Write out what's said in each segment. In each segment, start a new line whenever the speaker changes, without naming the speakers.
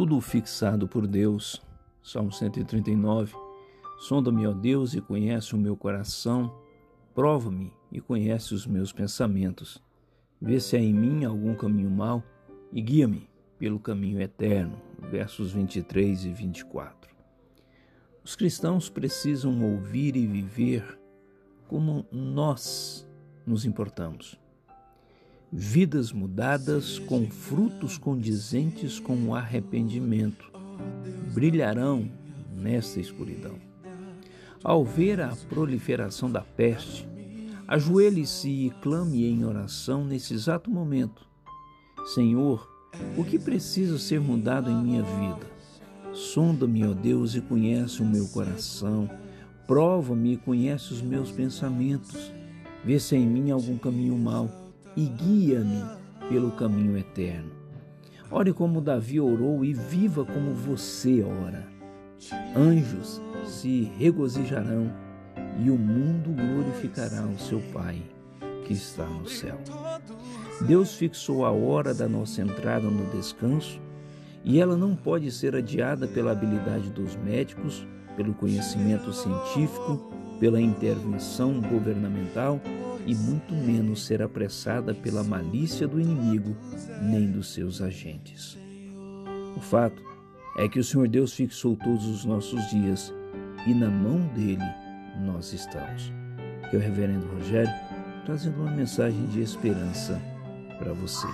tudo fixado por Deus. Salmo 139. Sonda-me, ó Deus, e conhece o meu coração. Prova-me e conhece os meus pensamentos. Vê se há em mim algum caminho mau e guia-me pelo caminho eterno. Versos 23 e 24. Os cristãos precisam ouvir e viver como nós nos importamos vidas mudadas com frutos condizentes com o arrependimento, brilharão nesta escuridão. Ao ver a proliferação da peste, ajoelhe-se e clame em oração nesse exato momento: Senhor, o que precisa ser mudado em minha vida? Sonda-me, ó Deus, e conhece o meu coração. Prova-me e conhece os meus pensamentos. Vê se em mim algum caminho mau e guia-me pelo caminho eterno. Ore como Davi orou e viva como você ora. Anjos se regozijarão e o mundo glorificará o seu Pai que está no céu. Deus fixou a hora da nossa entrada no descanso e ela não pode ser adiada pela habilidade dos médicos, pelo conhecimento científico, pela intervenção governamental e muito menos ser apressada pela malícia do inimigo nem dos seus agentes. O fato é que o Senhor Deus fixou todos os nossos dias e na mão dele nós estamos. Eu, Reverendo Rogério, trazendo uma mensagem de esperança para você.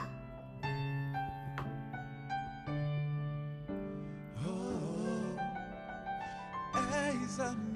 Oh, oh, oh,